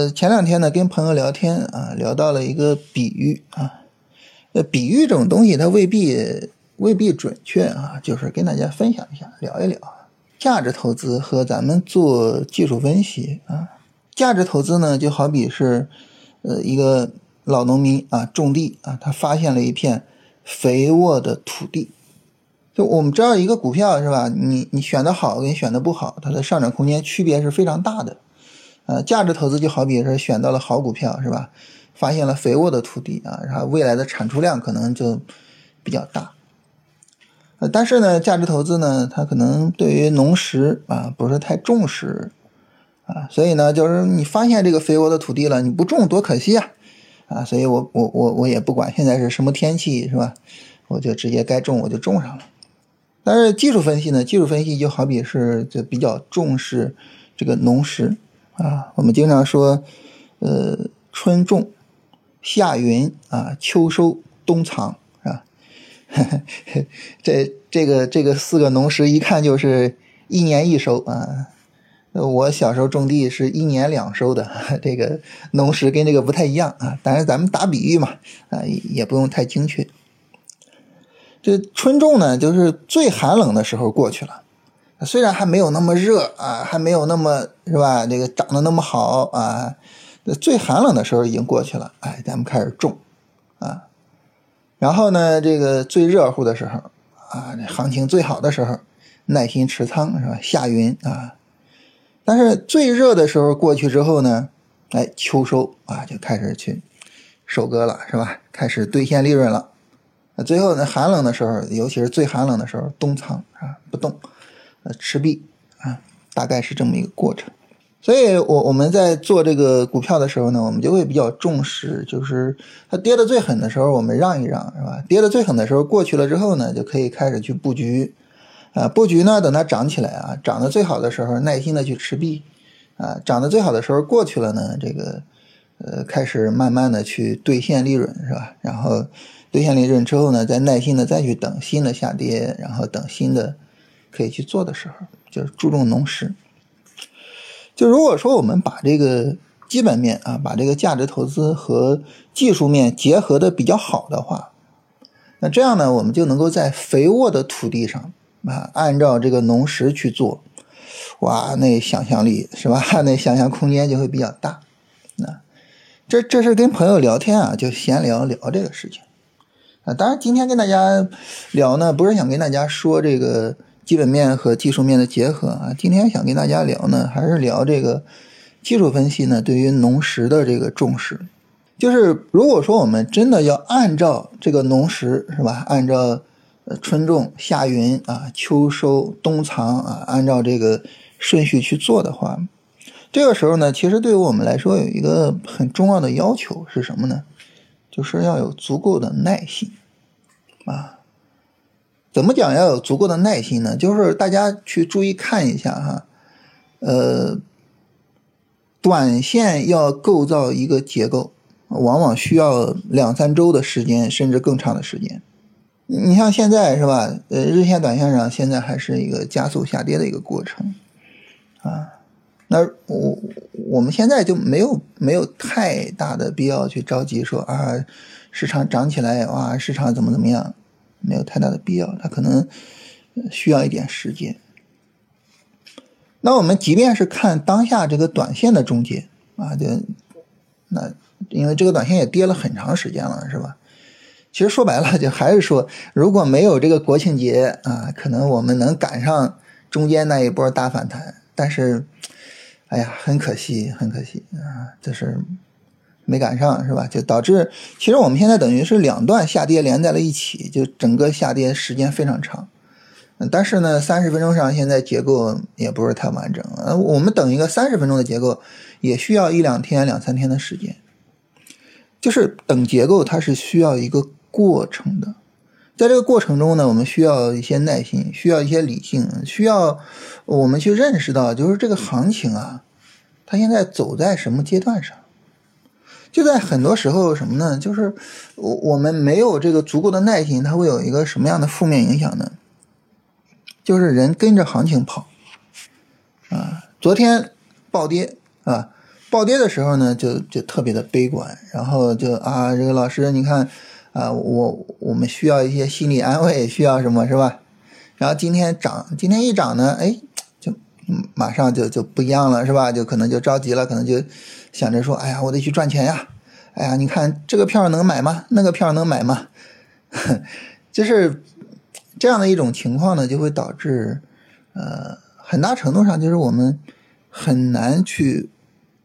呃，前两天呢跟朋友聊天啊，聊到了一个比喻啊，呃，比喻这种东西它未必未必准确啊，就是跟大家分享一下，聊一聊价值投资和咱们做技术分析啊。价值投资呢，就好比是呃一个老农民啊种地啊，他发现了一片肥沃的土地。就我们知道一个股票是吧？你你选的好跟选的不好，它的上涨空间区别是非常大的。呃，价值投资就好比是选到了好股票是吧？发现了肥沃的土地啊，然后未来的产出量可能就比较大。呃，但是呢，价值投资呢，它可能对于农时啊不是太重视啊，所以呢，就是你发现这个肥沃的土地了，你不种多可惜啊啊，所以我我我我也不管现在是什么天气是吧？我就直接该种我就种上了。但是技术分析呢？技术分析就好比是就比较重视这个农时啊。我们经常说，呃，春种、夏耘啊，秋收、冬藏，是吧？这这个这个四个农时一看就是一年一收啊。我小时候种地是一年两收的，这个农时跟这个不太一样啊。当然咱们打比喻嘛，啊，也不用太精确。这春种呢，就是最寒冷的时候过去了，虽然还没有那么热啊，还没有那么是吧？这个长得那么好啊，最寒冷的时候已经过去了。哎，咱们开始种啊，然后呢，这个最热乎的时候啊，行情最好的时候，耐心持仓是吧？下云啊，但是最热的时候过去之后呢，哎，秋收啊，就开始去收割了是吧？开始兑现利润了。最后呢，寒冷的时候，尤其是最寒冷的时候，冬藏啊，不动，呃，持币啊，大概是这么一个过程。所以，我我们在做这个股票的时候呢，我们就会比较重视，就是它跌的最狠的时候，我们让一让，是吧？跌的最狠的时候过去了之后呢，就可以开始去布局，啊，布局呢，等它涨起来啊，涨得最好的时候，耐心的去持币，啊，涨得最好的时候过去了呢，这个，呃，开始慢慢的去兑现利润，是吧？然后。兑现利润之后呢，再耐心的再去等新的下跌，然后等新的可以去做的时候，就是注重农时。就如果说我们把这个基本面啊，把这个价值投资和技术面结合的比较好的话，那这样呢，我们就能够在肥沃的土地上啊，按照这个农时去做，哇，那想象力是吧？那想象空间就会比较大。那这这是跟朋友聊天啊，就闲聊聊这个事情。啊，当然，今天跟大家聊呢，不是想跟大家说这个基本面和技术面的结合啊。今天想跟大家聊呢，还是聊这个技术分析呢对于农时的这个重视。就是如果说我们真的要按照这个农时是吧，按照春种、夏耘啊、秋收、冬藏啊，按照这个顺序去做的话，这个时候呢，其实对于我们来说有一个很重要的要求是什么呢？就是要有足够的耐心，啊，怎么讲要有足够的耐心呢？就是大家去注意看一下哈，呃，短线要构造一个结构，往往需要两三周的时间，甚至更长的时间。你像现在是吧？呃，日线、短线上现在还是一个加速下跌的一个过程，啊。那我我们现在就没有没有太大的必要去着急说啊，市场涨起来哇，市场怎么怎么样，没有太大的必要，它可能需要一点时间。那我们即便是看当下这个短线的终结啊，就那因为这个短线也跌了很长时间了，是吧？其实说白了，就还是说，如果没有这个国庆节啊，可能我们能赶上中间那一波大反弹，但是。哎呀，很可惜，很可惜啊！就是没赶上，是吧？就导致其实我们现在等于是两段下跌连在了一起，就整个下跌时间非常长。但是呢，三十分钟上现在结构也不是太完整。呃，我们等一个三十分钟的结构也需要一两天、两三天的时间。就是等结构，它是需要一个过程的。在这个过程中呢，我们需要一些耐心，需要一些理性，需要我们去认识到，就是这个行情啊，它现在走在什么阶段上？就在很多时候什么呢？就是我我们没有这个足够的耐心，它会有一个什么样的负面影响呢？就是人跟着行情跑啊，昨天暴跌啊，暴跌的时候呢，就就特别的悲观，然后就啊，这个老师你看啊，我我们需要一些心理安慰，需要什么是吧？然后今天涨，今天一涨呢，哎，马上就就不一样了是吧？就可能就着急了，可能就想着说，哎呀，我得去赚钱呀，哎呀，你看这个票能买吗？那个票能买吗？就是这样的一种情况呢，就会导致呃，很大程度上就是我们很难去。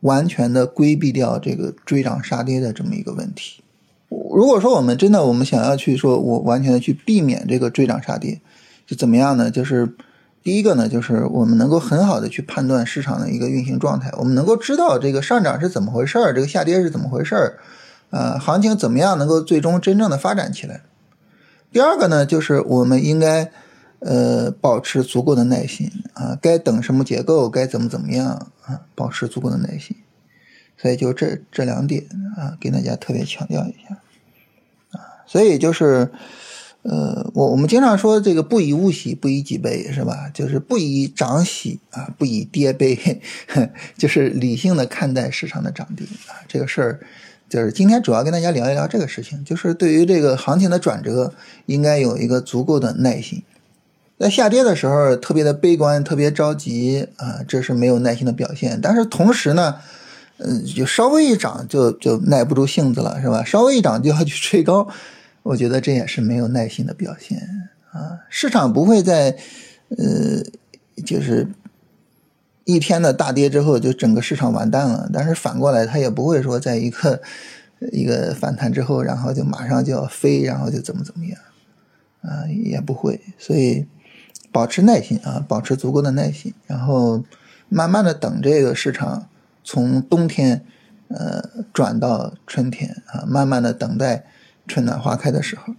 完全的规避掉这个追涨杀跌的这么一个问题。如果说我们真的我们想要去说，我完全的去避免这个追涨杀跌，就怎么样呢？就是第一个呢，就是我们能够很好的去判断市场的一个运行状态，我们能够知道这个上涨是怎么回事儿，这个下跌是怎么回事儿，呃，行情怎么样能够最终真正的发展起来。第二个呢，就是我们应该。呃，保持足够的耐心啊，该等什么结构，该怎么怎么样啊，保持足够的耐心。所以就这这两点啊，给大家特别强调一下啊。所以就是，呃，我我们经常说这个不以物喜，不以己悲，是吧？就是不以涨喜啊，不以跌悲，就是理性的看待市场的涨跌啊。这个事儿，就是今天主要跟大家聊一聊这个事情，就是对于这个行情的转折，应该有一个足够的耐心。在下跌的时候特别的悲观，特别着急啊，这是没有耐心的表现。但是同时呢，嗯，就稍微一涨就就耐不住性子了，是吧？稍微一涨就要去追高，我觉得这也是没有耐心的表现啊。市场不会在呃，就是一天的大跌之后就整个市场完蛋了，但是反过来它也不会说在一个一个反弹之后，然后就马上就要飞，然后就怎么怎么样啊，也不会，所以。保持耐心啊，保持足够的耐心，然后慢慢的等这个市场从冬天呃转到春天啊，慢慢的等待春暖花开的时候。